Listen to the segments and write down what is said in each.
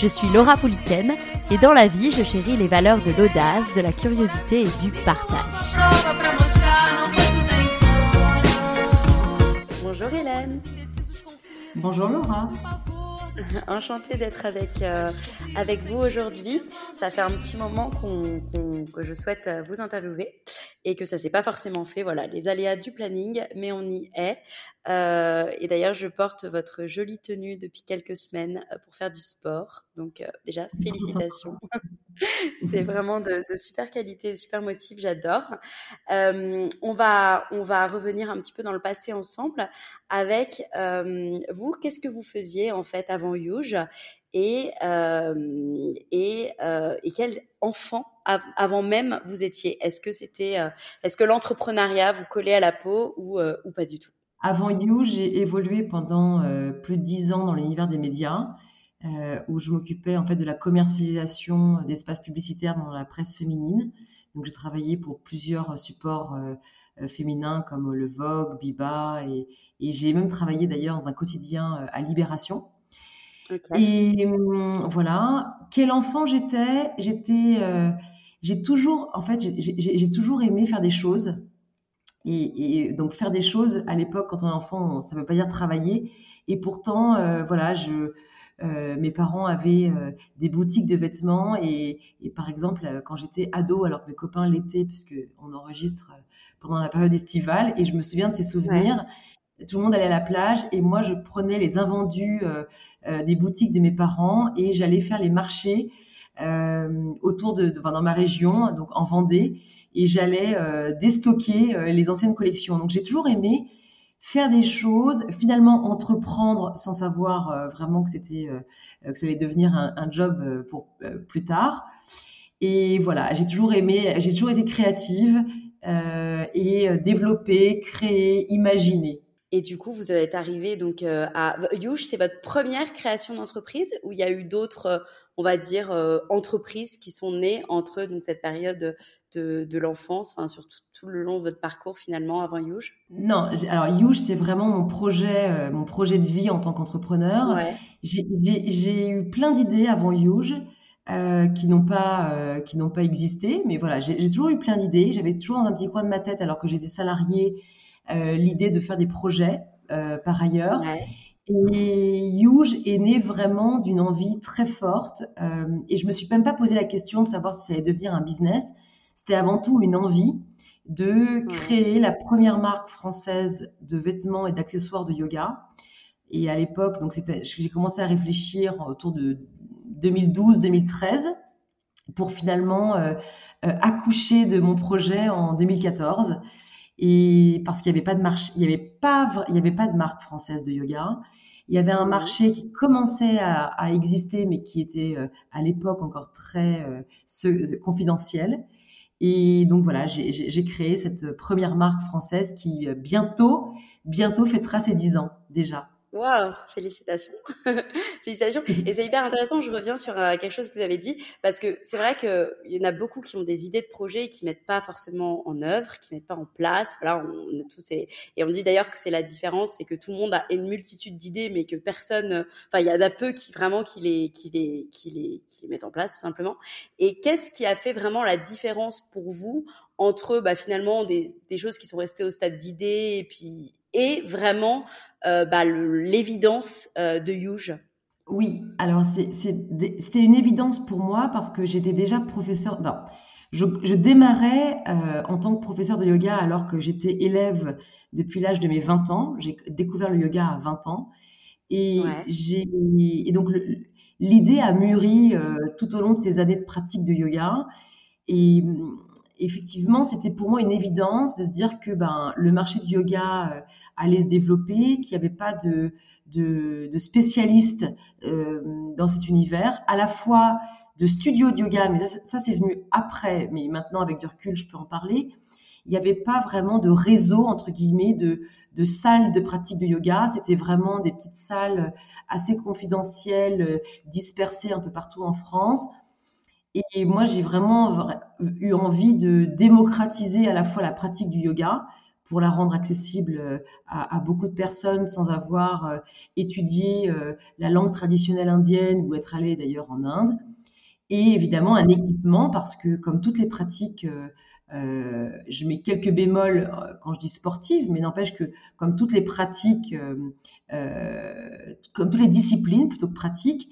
Je suis Laura Pouliken et dans la vie, je chéris les valeurs de l'audace, de la curiosité et du partage. Bonjour Hélène. Bonjour Laura. Enchantée d'être avec, euh, avec vous aujourd'hui. Ça fait un petit moment qu'on, qu'on- que je souhaite euh, vous interviewer et que ça s'est pas forcément fait. Voilà, les aléas du planning, mais on y est. Euh, et d'ailleurs, je porte votre jolie tenue depuis quelques semaines euh, pour faire du sport. Donc euh, déjà, félicitations. C'est vraiment de, de super qualité, super motif, j'adore. Euh, on, va, on va revenir un petit peu dans le passé ensemble avec euh, vous. Qu'est-ce que vous faisiez en fait avant Youge et, euh, et, et quel enfant av- avant même vous étiez? Est-ce que c'était, est-ce que l'entrepreneuriat vous collait à la peau ou, ou pas du tout? Avant You, j'ai évolué pendant plus de dix ans dans l'univers des médias, euh, où je m'occupais en fait de la commercialisation d'espaces publicitaires dans la presse féminine. Donc j'ai travaillé pour plusieurs supports euh, euh, féminins comme le Vogue, Biba, et, et j'ai même travaillé d'ailleurs dans un quotidien euh, à Libération. Et hum, voilà, quel enfant j'étais? J'étais, euh, j'ai toujours, en fait, j'ai- j'ai j'ai toujours aimé faire des choses. Et, et donc faire des choses à l'époque, quand on est enfant, ça ne veut pas dire travailler. Et pourtant, euh, voilà, je, euh, mes parents avaient euh, des boutiques de vêtements. Et, et par exemple, euh, quand j'étais ado, alors que mes copains l'étaient, puisque on enregistre pendant la période estivale, et je me souviens de ces souvenirs. Tout le monde allait à la plage et moi je prenais les invendus des boutiques de mes parents et j'allais faire les marchés autour de, de- enfin, dans ma région, donc en Vendée, et j'allais déstocker les anciennes collections. Donc j'ai toujours aimé faire des choses, finalement entreprendre sans savoir euh, vraiment que c'était euh, que ça allait devenir un, job euh, pour euh, plus tard. Et voilà, j'ai toujours aimé, j'ai toujours été créative euh, et euh, développer, créer, imaginer. Et du coup, vous êtes arrivé donc euh, à Youge, c'est votre première création d'entreprise ou il y a eu d'autres, euh, on va dire, euh, entreprises qui sont nées entre donc cette période de, de l'enfance, enfin sur tout, tout le long de votre parcours finalement avant Youge Non, alors Youge, c'est vraiment mon projet, euh, mon projet de vie en tant qu'entrepreneur. Ouais. J'ai eu plein d'idées avant Youge euh, qui n'ont pas, euh, qui n'ont pas existé, mais voilà, j'ai toujours eu plein d'idées. J'avais toujours dans un petit coin de ma tête, alors que j'étais salariée, l'idée de faire des projets par ailleurs. Ouais. Et Youge est né vraiment d'une envie très forte. euh, et je me suis même pas posé la question de savoir si ça allait devenir un business. C'était avant tout une envie de créer la première marque française de vêtements et d'accessoires de yoga. Et à l'époque, donc j'ai commencé à réfléchir autour de 2012-2013 pour finalement euh, euh, accoucher de mon projet en 2014. Et parce qu'il n'y avait pas de marché, il n'y avait pas, vra- il y avait pas de marque française de yoga. Il y avait un marché qui commençait à, à exister, mais qui était euh, à l'époque encore très confidentiel. Et donc voilà, j'ai créé cette première marque française qui euh, bientôt, bientôt fêtera ses 10 ans déjà. Waouh, félicitations. félicitations. Et c'est hyper intéressant, je reviens sur euh, quelque chose que vous avez dit, parce que c'est vrai qu'il y en a beaucoup qui ont des idées de projets et qui mettent pas forcément en œuvre, qui mettent pas en place. Voilà, on, on tous. Et on dit d'ailleurs que c'est la différence, c'est que tout le monde a une multitude d'idées, mais que personne... Enfin, il y en a peu qui vraiment qui les, qui, les, qui, les, qui les mettent en place, tout simplement. Et qu'est-ce qui a fait vraiment la différence pour vous entre bah, finalement des, des, choses qui sont restées au stade d'idées et puis et vraiment euh, bah, l'évidence euh, de Huge Oui, alors c'était une évidence pour moi parce que j'étais déjà professeur. Non, je, je démarrais euh, en tant que professeur de yoga alors que j'étais élève depuis l'âge de mes 20 ans. J'ai découvert le yoga à 20 ans. Et, j'ai, et donc, l'idée a mûri tout au long de ces années de pratique de yoga. Et effectivement, c'était pour moi une évidence de se dire que ben, le marché du yoga euh, allait se développer, qu'il n'y avait pas de, de, spécialistes euh, dans cet univers, à la fois de studios de yoga, mais ça, c'est venu après, mais maintenant avec du recul, je peux en parler. Il n'y avait pas vraiment de réseau, entre guillemets, de, de salles de pratique de yoga. C'était vraiment des petites salles assez confidentielles, dispersées un peu partout en France et moi, j'ai vraiment eu envie de démocratiser à la fois la pratique du yoga pour la rendre accessible euh, à, beaucoup de personnes sans avoir euh, étudié euh, la langue traditionnelle indienne ou être allé d'ailleurs en Inde. Et évidemment, un équipement parce que comme toutes les pratiques, je mets quelques bémols quand je dis sportive, mais n'empêche que comme toutes les pratiques, comme toutes les disciplines plutôt que pratiques,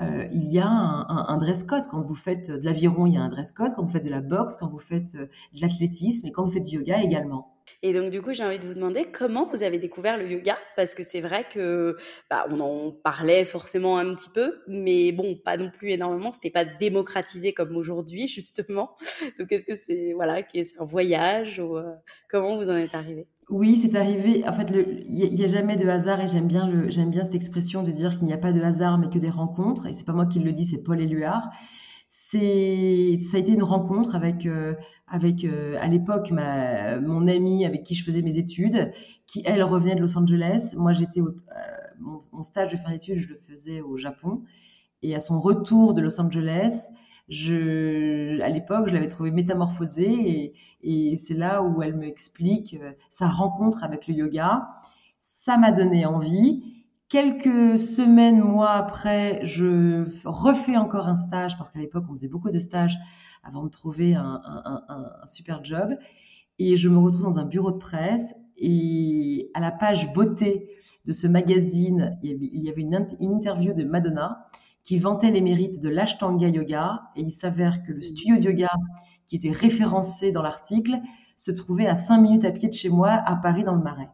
euh, il y a un, dress code. Quand vous faites de l'aviron, il y a un dress code. Quand vous faites de la boxe, quand vous faites euh, de l'athlétisme et quand vous faites du yoga également. Et donc du coup, j'ai envie de vous demander comment vous avez découvert le yoga? Parce que c'est vrai que bah, on en parlait forcément un petit peu, mais bon, pas non plus énormément. C'était pas démocratisé comme aujourd'hui justement. Donc est-ce que c'est voilà, c'est un voyage ou euh, comment vous en êtes arrivé? Oui, c'est arrivé. En fait, il n'y a, jamais de hasard et j'aime bien, cette expression de dire qu'il n'y a pas de hasard mais que des rencontres. Et c'est pas moi qui le dis, c'est Paul Éluard. C'est, ça a été une rencontre avec, euh, euh, à l'époque mon amie avec qui je faisais mes études, qui elle revenait de Los Angeles. Moi, j'étais au, euh, mon, stage de fin d'études, je le faisais au Japon. Et à son retour de Los Angeles, je, à l'époque, je l'avais trouvée métamorphosée et, c'est là où elle me explique euh, sa rencontre avec le yoga. Ça m'a donné envie. Quelques semaines, mois après, je refais encore un stage parce qu'à l'époque, on faisait beaucoup de stages avant de trouver un, super job. Et je me retrouve dans un bureau de presse et à la page beauté de ce magazine, il y avait une interview de Madonna qui vantait les mérites de l'Ashtanga Yoga. Et il s'avère que le studio de yoga qui était référencé dans l'article se trouvait à 5 minutes à pied de chez moi, à Paris, dans le Marais.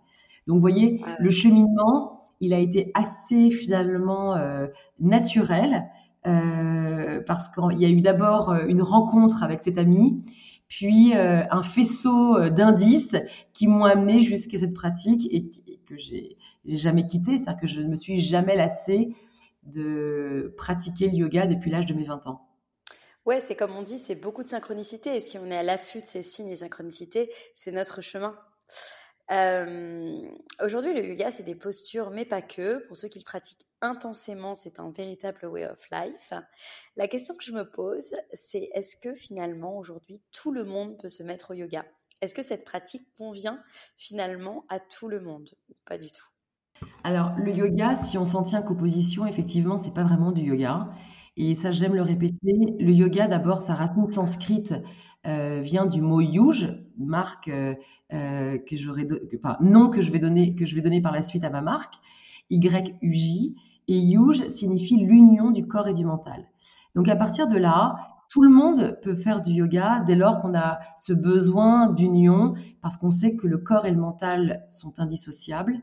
Donc, vous voyez, le cheminement, il a été assez finalement euh, naturel, euh, parce qu'il y a eu d'abord euh, une rencontre avec cet ami, puis un faisceau d'indices qui m'ont amené jusqu'à cette pratique et, que j'ai jamais quitté, c'est-à-dire que je ne me suis jamais lassée de pratiquer le yoga depuis l'âge de mes 20 ans. Ouais, c'est comme on dit, c'est beaucoup de synchronicité. Et si on est à l'affût de ces signes et synchronicités, c'est notre chemin. Euh, aujourd'hui, le yoga, c'est des postures, mais pas que. Pour ceux qui le pratiquent intensément, c'est un véritable way of life. La question que je me pose, c'est est-ce que finalement, aujourd'hui, tout le monde peut se mettre au yoga? Est-ce que cette pratique convient finalement à tout le monde? Pas du tout. Alors, le yoga, si on s'en tient qu'aux positions, effectivement, c'est pas vraiment du yoga. Et ça, j'aime le répéter. Le yoga, d'abord, sa racine sanscrite euh, vient du mot yuj, marque euh, euh, que nom que je vais donner, que je vais donner par la suite à ma marque, Y-U-J. Et yuj signifie l'union du corps et du mental. Donc, à partir de là, tout le monde peut faire du yoga dès lors qu'on a ce besoin d'union, parce qu'on sait que le corps et le mental sont indissociables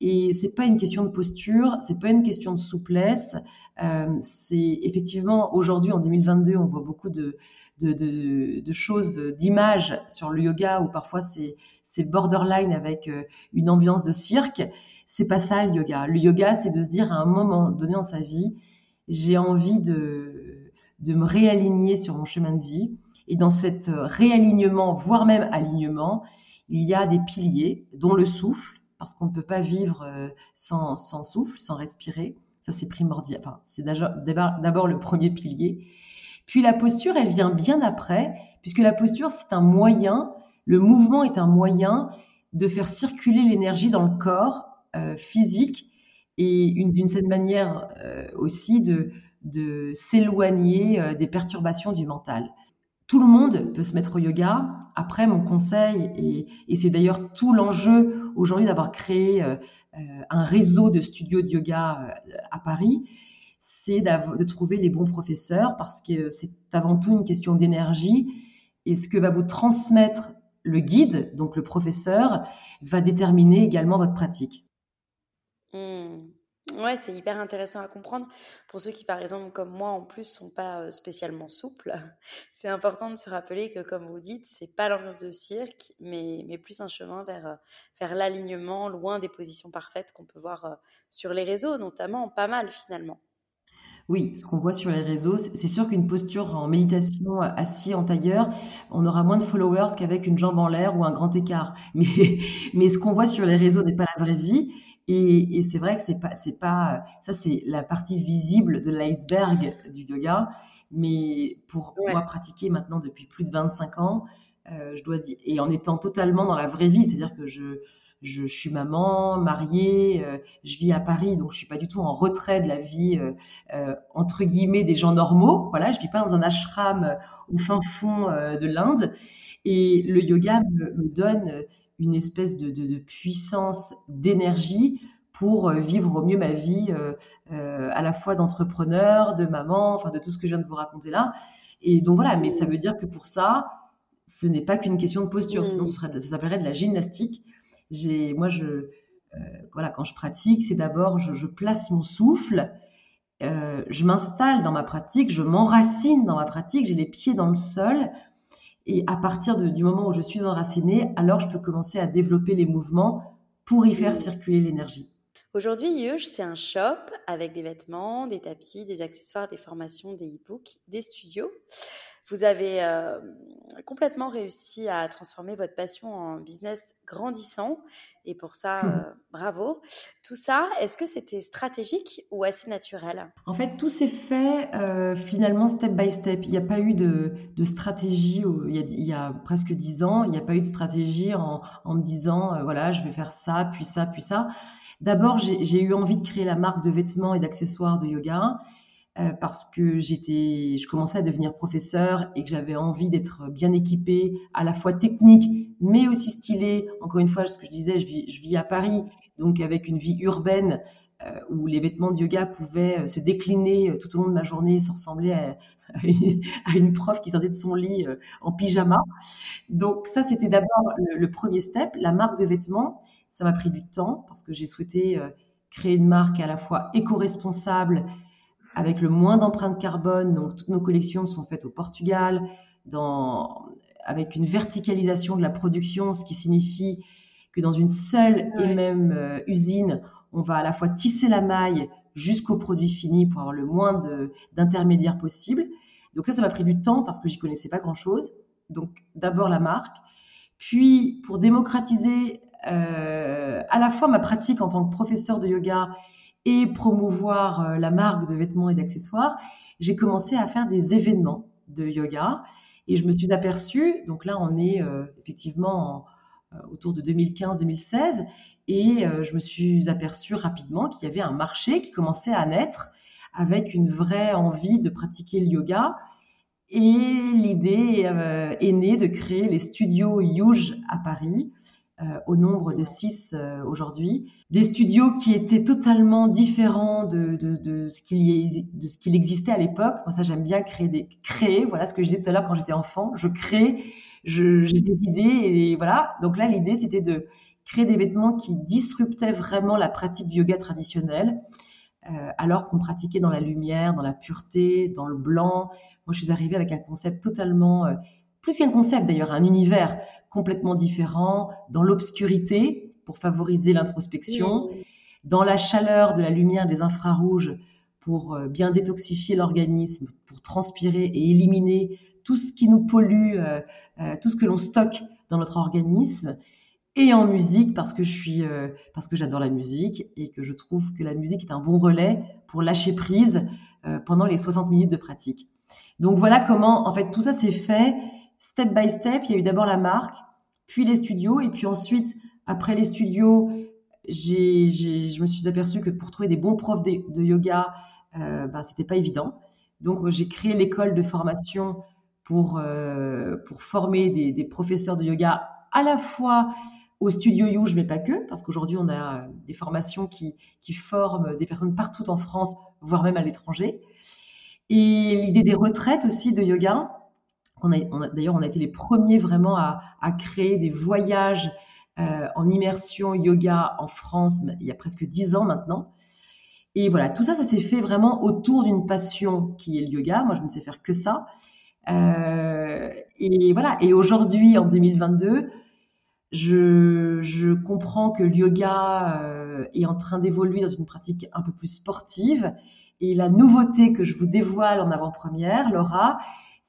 et c'est pas une question de posture, c'est pas une question de souplesse. Euh, c'est effectivement aujourd'hui en 2022, on voit beaucoup de, de, de, de choses, d'images sur le yoga où parfois c'est, c'est borderline avec euh, une ambiance de cirque. C'est pas ça le yoga. Le yoga, c'est de se dire à un moment donné dans sa vie, j'ai envie de, de me réaligner sur mon chemin de vie. Et dans cet réalignement, voire même alignement, il y a des piliers, dont le souffle parce qu'on ne peut pas vivre euh, sans, souffle, sans respirer. Ça, c'est primordial. C'est d'abord le premier pilier. Puis la posture, elle vient bien après, puisque la posture, c'est un moyen, le mouvement est un moyen de faire circuler l'énergie dans le corps euh, physique et d'une certaine manière euh, aussi de s'éloigner des perturbations du mental. tout le monde peut se mettre au yoga. Après, mon conseil, et, c'est d'ailleurs tout l'enjeu aujourd'hui d'avoir créé euh, un réseau de studios de yoga à Paris, c'est de trouver les bons professeurs parce que c'est avant tout une question d'énergie. Et ce que va vous transmettre le guide, donc le professeur, va déterminer également votre pratique. Mmh. Ouais, c'est hyper intéressant à comprendre. Pour ceux qui, par exemple, comme moi, en plus, sont pas spécialement souples, c'est important de se rappeler que, comme vous dites, c'est pas l'ambiance de cirque, mais, mais plus un chemin vers, vers l'alignement, loin des positions parfaites qu'on peut voir sur les réseaux, notamment, pas mal finalement. Oui, ce qu'on voit sur les réseaux, c'est sûr qu'une posture en méditation assis en tailleur, on aura moins de followers qu'avec une jambe en l'air ou un grand écart. Mais, mais ce qu'on voit sur les réseaux n'est pas la vraie vie. Et, c'est vrai que c'est pas, c'est pas, ça c'est la partie visible de l'iceberg du yoga. Mais pour moi pratiquer maintenant depuis plus de 25 ans, euh, je dois dire, et en étant totalement dans la vraie vie, c'est-à-dire que je, je, suis maman, mariée, euh, je vis à Paris, donc je suis pas du tout en retrait de la vie euh, euh, entre guillemets des gens normaux. Voilà, je vis pas dans un ashram au fin fond de l'Inde. Et le yoga me, donne une espèce de, de, puissance, d'énergie pour vivre au mieux ma vie, à la fois d'entrepreneur, de maman, enfin de tout ce que je viens de vous raconter là. Et donc voilà, mais ça veut dire que pour ça, ce n'est pas qu'une question de posture, sinon ce serait, ça s'appellerait de la gymnastique j'ai, moi, je, euh, voilà, quand je pratique, c'est d'abord, je, place mon souffle, euh, je m'installe dans ma pratique, je m'enracine dans ma pratique, j'ai les pieds dans le sol. Et à partir du moment où je suis enracinée, alors je peux commencer à développer les mouvements pour y faire circuler l'énergie. Aujourd'hui, Yuge, c'est un shop avec des vêtements, des tapis, des accessoires, des formations, des e-books, des studios. Vous avez euh, complètement réussi à transformer votre passion en business grandissant et pour ça, hmm. euh, bravo. Tout ça, est-ce que c'était stratégique ou assez naturel? En fait, tout s'est fait euh, finalement step by step. Il n'y a pas eu de, stratégie il y, a, presque dix ans. Il n'y a pas eu de stratégie en, en me disant, voilà, je vais faire ça, puis ça, puis ça. D'abord, j'ai eu envie de créer la marque de vêtements et d'accessoires de yoga. Euh, parce que j'étais, je commençais à devenir professeur et que j'avais envie d'être bien équipée, à la fois technique, mais aussi stylée. Encore une fois, ce que je disais, je vis, à Paris, donc avec une vie urbaine euh, où les vêtements de yoga pouvaient euh, se décliner tout au long de ma journée sans ressembler à, une prof qui sortait de son lit en pyjama. Donc ça, c'était d'abord le, premier step, la marque de vêtements. Ça m'a pris du temps parce que j'ai souhaité créer une marque à la fois éco-responsable, avec le moins d'empreintes carbone. Donc, toutes nos collections sont faites au Portugal, dans, avec une verticalisation de la production, ce qui signifie que dans une seule et même euh, usine, on va à la fois tisser la maille jusqu'au produit fini pour avoir le moins d'intermédiaires possible. Donc ça, ça m'a pris du temps parce que j'y connaissais pas grand-chose. Donc d'abord la marque, puis pour démocratiser euh, à la fois ma pratique en tant que professeur de yoga et promouvoir euh, la marque de vêtements et d'accessoires, j'ai commencé à faire des événements de yoga et je me suis aperçue, donc là on est euh, effectivement euh, autour de 2015-2016, et je me suis aperçue rapidement qu'il y avait un marché qui commençait à naître avec une vraie envie de pratiquer le yoga. Et l'idée est née de créer les studios Yuge à Paris, au nombre de six euh, aujourd'hui. Des studios qui étaient totalement différents de, de, de ce qu'il existait à l'époque. Moi, ça, j'aime bien créer des créer. Voilà ce que je disais tout à l'heure quand j'étais enfant. Je crée, j'ai des idées et voilà. Donc là, l'idée, c'était de créer des vêtements qui disruptaient vraiment la pratique du yoga traditionnelle. Euh, alors qu'on pratiquait dans la lumière, dans la pureté, dans le blanc. Moi, je suis arrivée avec un concept totalement, euh, plus qu'un concept d'ailleurs, un univers complètement différent, dans l'obscurité pour favoriser l'introspection, dans la chaleur de la lumière des infrarouges pour euh, bien détoxifier l'organisme, pour transpirer et éliminer tout ce qui nous pollue, euh, euh, tout ce que l'on stocke dans notre organisme, et en musique parce que je suis, parce que j'adore la musique et que je trouve que la musique est un bon relais pour lâcher prise pendant les 60 minutes de pratique. Donc voilà comment, en fait, tout ça s'est fait step by step. Il y a eu d'abord la marque, puis les studios, et puis ensuite, après les studios, j'ai, je me suis aperçue que pour trouver des bons profs de, yoga, euh, ben, c'était pas évident. Donc, j'ai créé l'école de formation pour, pour former des, professeurs de yoga à la fois au studio Youge, mais pas que, parce qu'aujourd'hui, on a des formations qui, qui forment des personnes partout en France, voire même à l'étranger. Et l'idée des retraites aussi de yoga. On a, D'ailleurs, on a été les premiers vraiment à, créer des voyages euh, en immersion yoga en France il y a presque dix ans maintenant. Et voilà, tout ça, ça s'est fait vraiment autour d'une passion qui est le yoga. Moi, je ne sais faire que ça. Euh, et voilà. Et aujourd'hui, en 2022, je, je, comprends que le yoga euh, est en train d'évoluer dans une pratique un peu plus sportive. Et la nouveauté que je vous dévoile en avant-première, Laura,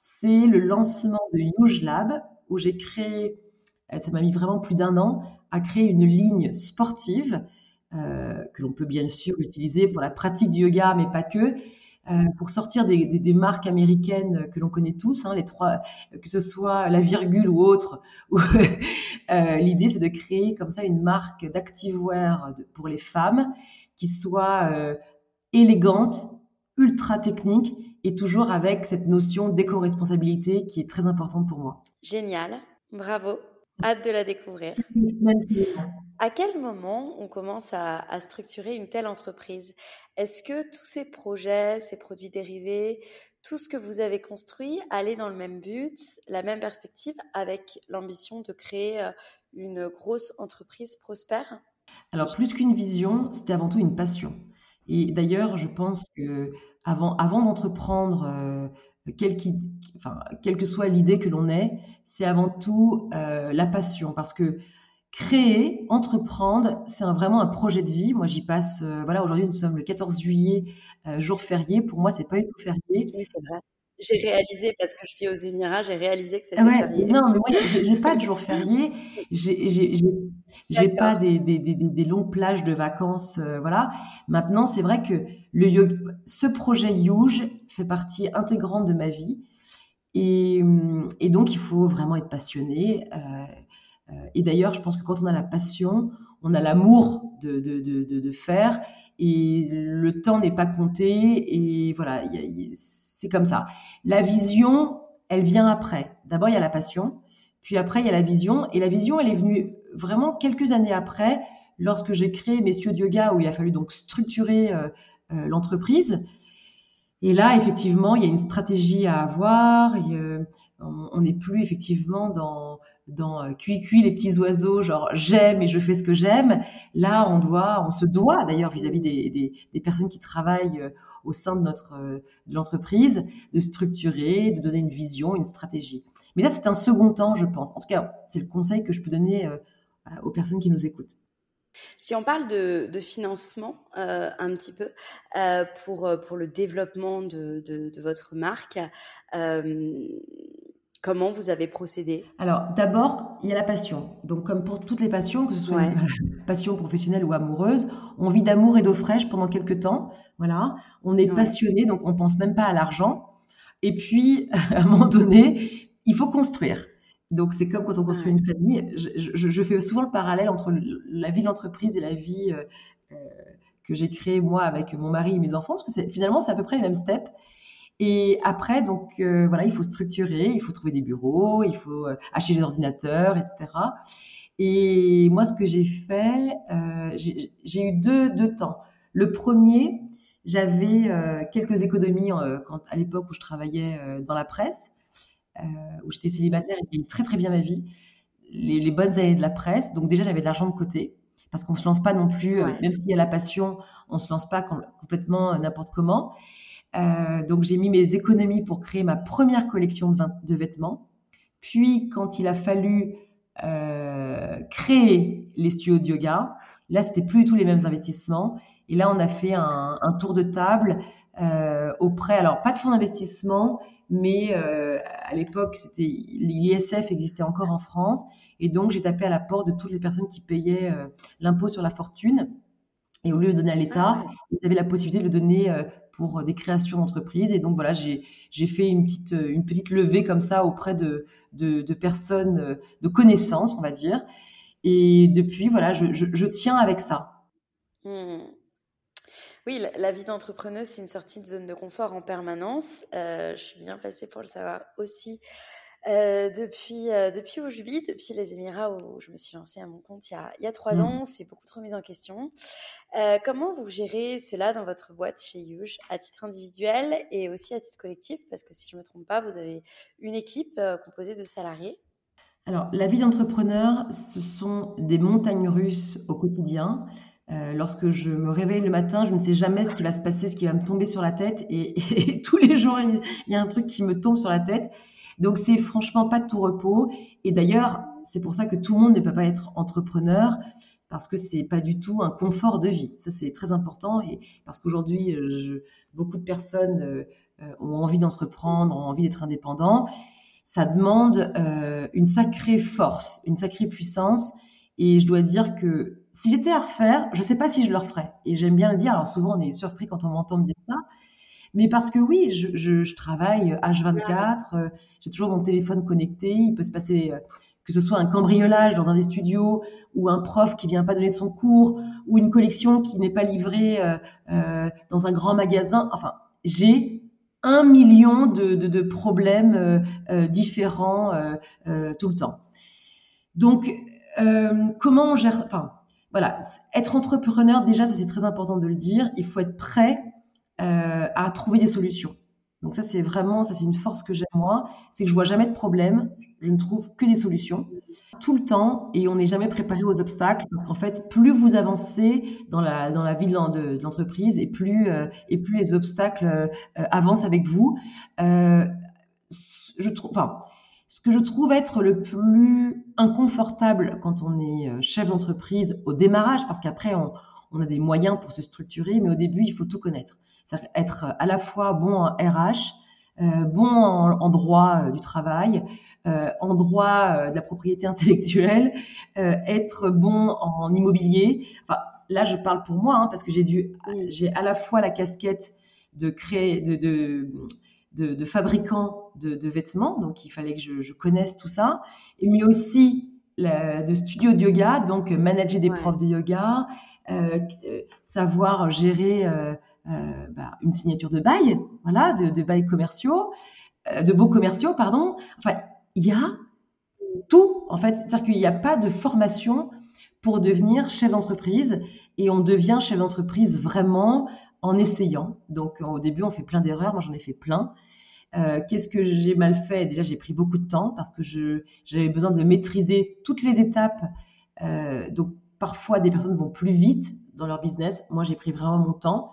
c'est le lancement de Yuge Lab, où j'ai créé, euh, ça m'a mis vraiment plus d'un an, à créer une ligne sportive euh, que l'on peut bien sûr utiliser pour la pratique du yoga, mais pas que, euh, pour sortir des, marques américaines que l'on connaît tous, hein, les trois, que ce soit la virgule ou autre. L'idée, c'est de créer comme ça une marque d'activewear pour les femmes qui soit élégante, ultra technique et toujours avec cette notion d'éco-responsabilité qui est très importante pour moi. Génial, bravo, hâte de la découvrir. À quel moment on commence à, à structurer une telle entreprise? Est-ce que tous ces projets, ces produits dérivés, tout ce que vous avez construit allait dans le même but, la même perspective, avec l'ambition de créer euh, une grosse entreprise prospère? Alors, plus qu'une vision, c'était avant tout une passion. Et d'ailleurs, je pense que avant, d'entreprendre, euh, quelle, que soit l'idée que l'on ait, c'est avant tout euh, la passion. Parce que créer, entreprendre, c'est vraiment un projet de vie. Moi, j'y passe. Euh, voilà, aujourd'hui, nous sommes le 14 juillet, jour férié. Pour moi, c'est pas du tout férié. Oui, c'est vrai. J'ai réalisé parce que je vis aux Émirats, j'ai réalisé que c'était ouais, férié. Non, mais moi, j'ai pas de jour férié. J'ai pas des, des, des, des, longues plages de vacances, euh, voilà. Maintenant, c'est vrai que le yoga, ce projet Yuge fait partie intégrante de ma vie. Et, et donc, il faut vraiment être passionné. Euh, et d'ailleurs, je pense que quand on a la passion, on a l'amour de, de, de, de, faire et le temps n'est pas compté. Et voilà, c'est comme ça. La vision, elle vient après. D'abord, il y a la passion, puis après, il y a la vision. Et la vision, elle est venue vraiment quelques années après, lorsque j'ai créé mes studios de yoga, où il a fallu donc structurer euh, euh, l'entreprise. Et là, effectivement, il y a une stratégie à avoir. On n'est plus effectivement dans dans euh, cui cui les petits oiseaux, genre j'aime et je fais ce que j'aime. Là, on doit, on se doit d'ailleurs vis-à-vis des, personnes qui travaillent euh, au sein de notre euh, de l'entreprise, de structurer, de donner une vision, une stratégie. Mais ça, c'est un second temps, je pense. En tout cas, c'est le conseil que je peux donner aux personnes qui nous écoutent. Si on parle de, financement un petit peu pour, pour le développement de, votre marque, Comment vous avez procédé? Alors, d'abord, il y a la passion. Donc, comme pour toutes les passions, que ce soit ouais. une passion professionnelle ou amoureuse, on vit d'amour et d'eau fraîche pendant quelques temps. Voilà. On est ouais. passionné, donc on pense même pas à l'argent. Et puis, à un moment donné, il faut construire. Donc, c'est comme quand on construit ouais. une famille. Je, je, je, fais souvent le parallèle entre la vie de l'entreprise et la vie euh, euh, que j'ai créée, moi, avec mon mari et mes enfants, parce que finalement, c'est à peu près les mêmes steps. Et après, donc euh, voilà, il faut structurer, il faut trouver des bureaux, il faut euh, acheter des ordinateurs, etc. Et moi, ce que j'ai fait, euh, j'ai eu deux, deux temps. Le premier, j'avais euh, quelques économies euh, quand, à l'époque où je travaillais euh, dans la presse, où j'étais célibataire et qui très très bien ma vie, les, les, bonnes années de la presse. Donc déjà, j'avais de l'argent de côté parce qu'on se lance pas non plus, ouais. même s'il y a la passion, on se lance pas complètement n'importe comment. Euh, donc j'ai mis mes économies pour créer ma première collection de, vêtements. Puis quand il a fallu euh, créer les studios de yoga, là c'était plus du tout les mêmes investissements. Et là on a fait un, un tour de table euh, auprès, alors pas de fonds d'investissement, mais euh, à l'époque c'était l'ISF existait encore en France. Et donc j'ai tapé à la porte de toutes les personnes qui payaient euh, l'impôt sur la fortune. Et au lieu de donner à l'État, ah ouais. ils avaient la possibilité de le donner euh, pour des créations d'entreprises. Et donc voilà, j'ai fait une petite, une petite levée comme ça auprès de, de, de, personnes de connaissances, on va dire. Et depuis, voilà, je, je, je tiens avec ça. Mmh. Oui, la, vie d'entrepreneuse, c'est une sortie de zone de confort en permanence. je suis bien placée pour le savoir aussi euh, depuis, euh, depuis où je vis, depuis les Émirats où je me suis lancée à mon compte il y a, il y a trois mmh. ans, c'est beaucoup trop mis en question. Euh, comment vous gérez cela dans votre boîte chez Huge, à titre individuel et aussi à titre collectif? Parce que si je ne me trompe pas, vous avez une équipe composée de salariés. Alors, la vie d'entrepreneur, ce sont des montagnes russes au quotidien. lorsque je me réveille le matin, je ne sais jamais ce qui va se passer, ce qui va me tomber sur la tête. Et, et tous les jours, il y a un truc qui me tombe sur la tête. Donc c'est franchement pas de tout repos. Et d'ailleurs, c'est pour ça que tout le monde ne peut pas être entrepreneur parce que c'est pas du tout un confort de vie. Ça c'est très important et parce qu'aujourd'hui, beaucoup de personnes euh, ont envie d'entreprendre, ont envie d'être indépendants. Ça demande euh, une sacrée force, une sacrée puissance. Et je dois dire que si j'étais à refaire, je ne sais pas si je le referais. Et j'aime bien le dire. Alors souvent, on est surpris quand on m'entend me dire ça mais parce que oui, je, je, je travaille H24, euh, j'ai toujours mon téléphone connecté, il peut se passer euh, que ce soit un cambriolage dans un des studios ou un prof qui vient pas donner son cours ou une collection qui n'est pas livrée euh, euh, dans un grand magasin. Enfin, j'ai un million de, de, de problèmes euh, différents tout le temps. Donc, comment on gère Enfin, voilà, être entrepreneur déjà, ça c'est très important de le dire. Il faut être prêt euh, à trouver des solutions. Donc ça, c'est vraiment, ça c'est une force que j'ai moi, c'est que je vois jamais de problème, je ne trouve que des solutions tout le temps et on n'est jamais préparé aux obstacles parce qu'en fait, plus vous avancez dans la dans la vie de l'entreprise et plus euh, et plus les obstacles euh, avancent avec vous. Euh, enfin, ce que je trouve être le plus inconfortable quand on est chef d'entreprise au démarrage, parce qu'après on a des moyens pour se structurer, mais au début il faut tout connaître c'est-à-dire être à la fois bon en RH, euh, bon en, droit euh, du travail, euh, en droit de la propriété intellectuelle, être bon en immobilier. Enfin, là, je parle pour moi hein, parce que j'ai dû, j'ai à la fois la casquette de créer, de, de, de, de fabricant de, de, vêtements, donc il fallait que je, je connaisse tout ça, et mais aussi la, de studio de yoga, donc manager des profs de yoga, savoir gérer bah, une signature de bail, voilà, de, bails commerciaux, euh, de beaux commerciaux, pardon. Enfin, il y a tout, en fait. C'est-à-dire qu'il n'y a pas de formation pour devenir chef d'entreprise et on devient chef d'entreprise vraiment en essayant. Donc au début, on fait plein d'erreurs. Moi, j'en ai fait plein. Euh, Qu'est-ce que j'ai mal fait? Déjà, j'ai pris beaucoup de temps parce que j'avais besoin de maîtriser toutes les étapes. Euh, donc parfois, des personnes vont plus vite dans leur business. Moi, j'ai pris vraiment mon temps.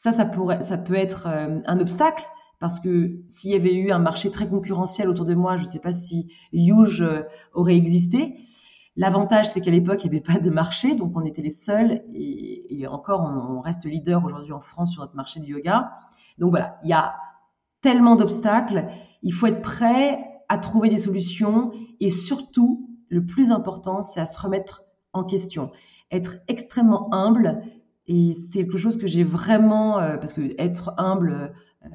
Ça, ça, pourrait, ça peut être euh, un obstacle parce que s'il y avait eu un marché très concurrentiel autour de moi, je ne sais pas si Huge euh, aurait existé. L'avantage, c'est qu'à l'époque, il n'y avait pas de marché, donc on était les seuls, et, encore, on, reste leader aujourd'hui en France sur notre marché du yoga. Donc voilà, il y a tellement d'obstacles, il faut être prêt à trouver des solutions, et surtout, le plus important, c'est à se remettre en question, être extrêmement humble et c'est quelque chose que j'ai vraiment, euh, parce que être humble, euh,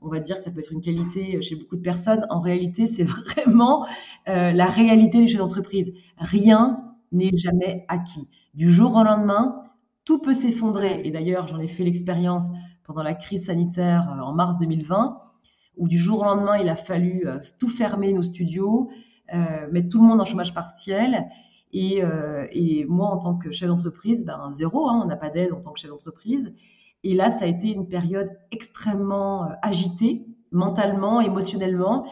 on va dire que ça peut être une qualité chez beaucoup de personnes. En réalité, c'est vraiment euh, la réalité des chefs d'entreprise. Rien n'est jamais acquis. Du jour au lendemain, tout peut s'effondrer. Et d'ailleurs, j'en ai fait l'expérience pendant la crise sanitaire en mars 2020, où du jour au lendemain, il a fallu tout fermer nos studios, mettre tout le monde en chômage partiel. Et, euh, et, moi, en tant que chef d'entreprise, ben, zéro, hein, on n'a pas d'aide en tant que chef d'entreprise. Et là, ça a été une période extrêmement euh, agitée, mentalement, émotionnellement.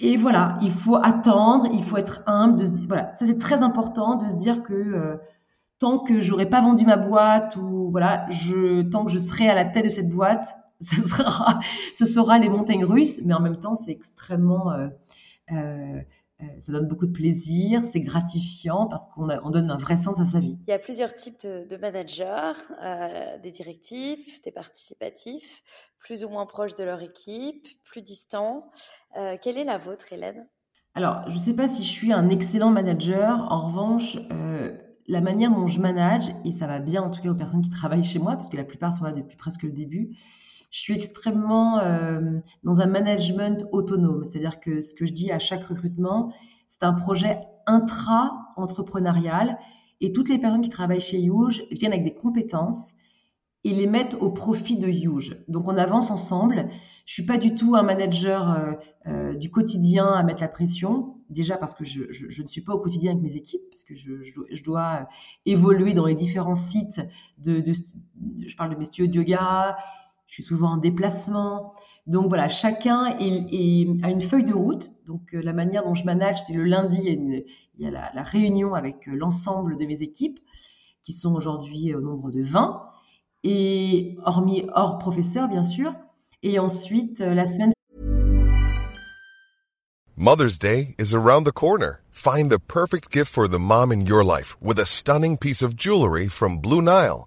Et voilà, il faut attendre, il faut être humble. Voilà, ça c'est très important de se dire que euh, tant que j'aurai pas vendu ma boîte ou voilà, tant que je serai à la tête de cette boîte, ce sera, ce sera les montagnes russes. Mais en même temps, c'est extrêmement ça donne beaucoup de plaisir, c'est gratifiant parce qu'on on donne un vrai sens à sa vie. Il y a plusieurs types de, managers, euh, des directifs, des participatifs, plus ou moins proches de leur équipe, plus distants. Euh, quelle est la vôtre, Hélène? Alors, je ne sais pas si je suis un excellent manager. En revanche, la manière dont je manage, et ça va bien en tout cas aux personnes qui travaillent chez moi, parce que la plupart sont là depuis presque le début, je suis extrêmement euh, dans un management autonome. C'est-à-dire que ce que je dis à chaque recrutement, c'est un projet intra-entrepreneurial et toutes les personnes qui travaillent chez Huge viennent avec des compétences et les mettre au profit de Huge. Donc on avance ensemble. Je suis pas du tout un manager euh, euh, du quotidien à mettre la pression. Déjà parce que je, ne suis pas au quotidien avec mes équipes, parce que je, dois évoluer dans les différents sites. De, je parle de mes studios de yoga. Je suis souvent en déplacement. Donc voilà, chacun a une feuille de route. Donc euh, la manière dont je manage, c'est le lundi, il y a, la, réunion avec l'ensemble de mes équipes, qui sont aujourd'hui au nombre de 20 et hormis hors professeur bien sûr. Et ensuite euh, la semaine. Mother's Day is around the corner. Find the perfect gift for the mom in your life with a stunning piece of jewelry from Blue Nile.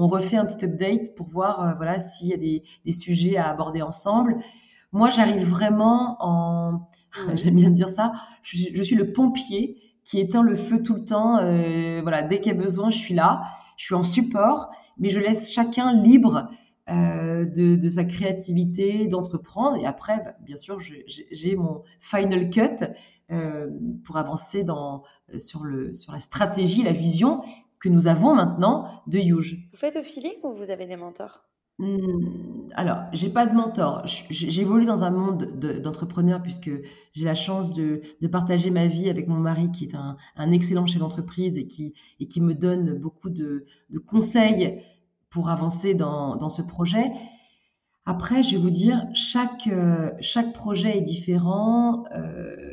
on refait un petit update pour voir euh, voilà s'il y a des, sujets à aborder ensemble. Moi, j'arrive vraiment en, j'aime bien dire ça, je, suis le pompier qui éteint le feu tout le temps. Euh, voilà, dès qu'il y a besoin, je suis là. Je suis en support, mais je laisse chacun libre euh, de, sa créativité, d'entreprendre. Et après, bah, bien sûr, j'ai mon final cut pour avancer dans, sur, le, sur la stratégie, la vision que nous avons maintenant de Huge. Vous faites au feeling ou vous avez des mentors? Hmm, alors, j'ai pas de mentor. J'évolue dans un monde d'entrepreneurs puisque j'ai la chance de, partager ma vie avec mon mari qui est un, excellent chef d'entreprise et qui, et qui me donne beaucoup de, conseils pour avancer dans, ce projet. Après, je vais vous dire, chaque, euh, chaque projet est différent. Euh,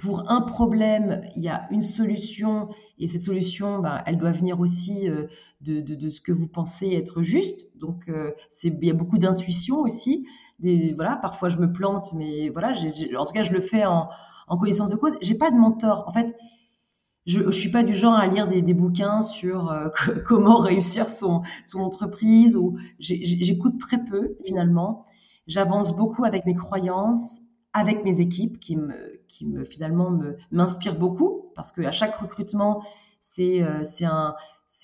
pour un problème, il y a une solution et cette solution, ben, elle doit venir aussi euh, de, de, de, ce que vous pensez être juste. Donc, euh, il y a beaucoup d'intuition aussi. Voilà, parfois je me plante, mais voilà, en tout cas, je le fais en, en connaissance de cause. J'ai pas de mentor. En fait, je, je suis pas du genre à lire des, des bouquins sur euh, comment réussir son, son entreprise ou j'écoute très peu finalement. J'avance beaucoup avec mes croyances, avec mes équipes qui me, qui me finalement me, m'inspirent beaucoup parce qu'à chaque recrutement, c'est, euh, un,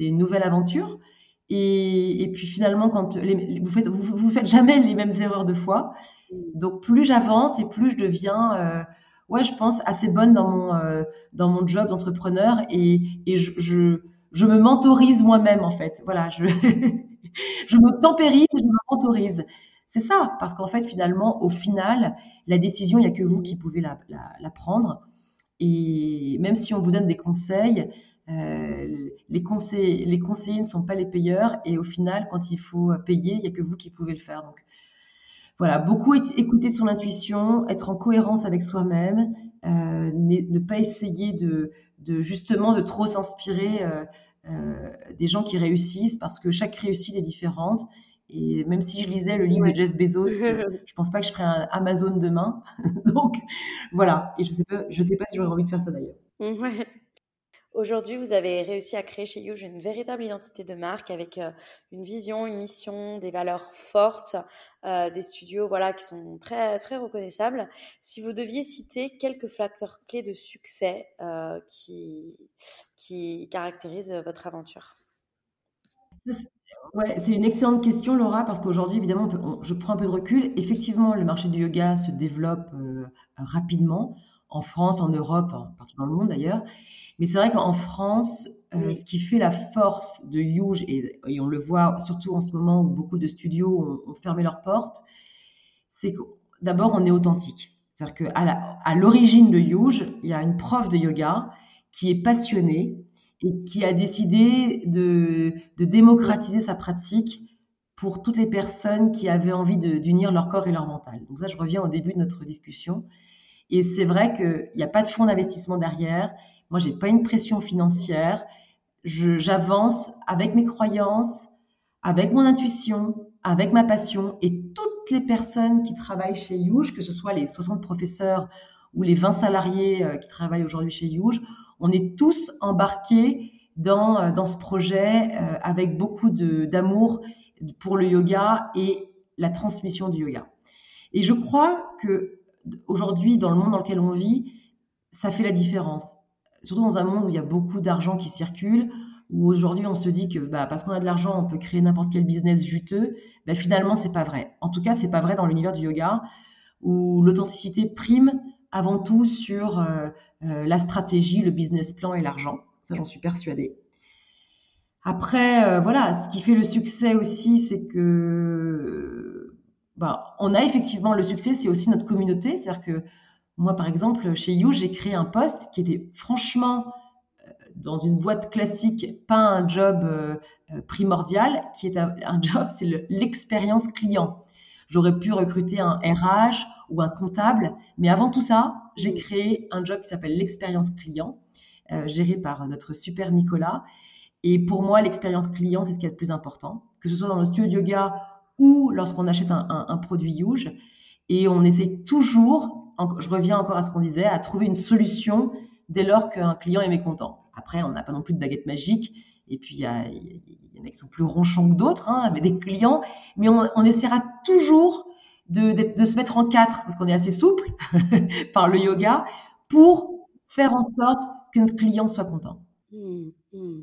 une nouvelle aventure. Et, et puis finalement, quand vous faites, vous, vous, faites jamais les mêmes erreurs deux fois. Donc plus j'avance et plus je deviens, euh, ouais, je pense assez bonne dans mon euh, dans mon job d'entrepreneur et, et je, je, je me mentorise moi-même en fait. Voilà, je je me tempérise et je me mentorise. C'est ça, parce qu'en fait, finalement, au final, la décision, il n'y a que vous qui pouvez la, prendre. Et même si on vous donne des conseils, euh, les, conseils, les conseillers ne sont pas les payeurs. Et au final, quand il faut payer, il n'y a que vous qui pouvez le faire. Donc, voilà, beaucoup écouter son intuition, être en cohérence avec soi-même, euh, ne pas essayer de, justement de trop s'inspirer euh des gens qui réussissent parce que chaque réussite est différente et même si je lisais le livre de Jeff Bezos, je pense pas que je ferais un Amazon demain. Donc voilà. Et je sais pas, je sais pas si j'aurais envie de faire ça d'ailleurs. Ouais. Aujourd'hui, vous avez réussi à créer chez Huge une véritable identité de marque avec euh, une vision, une mission, des valeurs fortes, euh, des studios voilà qui sont très très reconnaissables. Si vous deviez citer quelques facteurs clés de succès euh, qui qui caractérisent votre aventure. Ouais, c'est une excellente question, Laura, parce qu'aujourd'hui, évidemment, je prends un peu de recul. Effectivement, le marché du yoga se développe euh, rapidement en France, en Europe, partout dans le monde d'ailleurs. Mais c'est vrai qu'en France, euh, ce qui fait la force de Huge, et, on le voit surtout en ce moment où beaucoup de studios ont, fermé leurs portes, c'est que d'abord, on est authentique. C'est-à-dire qu'à l'origine de Huge, il y a une prof de yoga qui est passionnée, et qui a décidé de, démocratiser sa pratique pour toutes les personnes qui avaient envie d'unir leur corps et leur mental. Donc ça, je reviens au début de notre discussion. Et c'est vrai qu'il n'y a pas de fonds d'investissement derrière. Moi, j'ai pas une pression financière. J'avance avec mes croyances, avec mon intuition, avec ma passion. Et toutes les personnes qui travaillent chez Youge, que ce soit les 60 professeurs ou les 20 salariés euh, qui travaillent aujourd'hui chez Youge, on est tous embarqués dans, euh, dans ce projet euh, avec beaucoup d'amour pour le yoga et la transmission du yoga. Et je crois que aujourd'hui, dans le monde dans lequel on vit, ça fait la différence. Surtout dans un monde où il y a beaucoup d'argent qui circule, où aujourd'hui on se dit que bah, parce qu'on a de l'argent, on peut créer n'importe quel business juteux. Bah, finalement, c'est pas vrai. En tout cas, c'est pas vrai dans l'univers du yoga, où l'authenticité prime avant tout sur euh, la stratégie, le business plan et l'argent. Ça, j'en suis persuadée. Après, euh, voilà, ce qui fait le succès aussi, c'est que bah, on a effectivement le succès, c'est aussi notre communauté. C'est-à-dire que moi, par exemple, chez You, j'ai créé un poste qui était franchement euh, dans une boîte classique, pas un job euh, euh, primordial, qui est un, job, c'est l'expérience client. J'aurais pu recruter un RH ou un comptable, mais avant tout ça, j'ai créé un job qui s'appelle l'expérience client, géré par notre super Nicolas. Et pour moi, l'expérience client, c'est ce qui est le plus important, que ce soit dans le studio de yoga ou lorsqu'on achète un, un produit Yuge. Et on essaie toujours je reviens encore à ce qu'on disait, à trouver une solution dès lors qu'un client est mécontent. Après, on n'a pas non plus de baguette magique. Et puis, il y, a, en a qui sont plus ronchons que d'autres, hein, mais des clients. Mais on, essaiera toujours de, se mettre en quatre, parce qu'on est assez souple par le yoga, pour faire en sorte que notre client soit content. Mmh, mmh.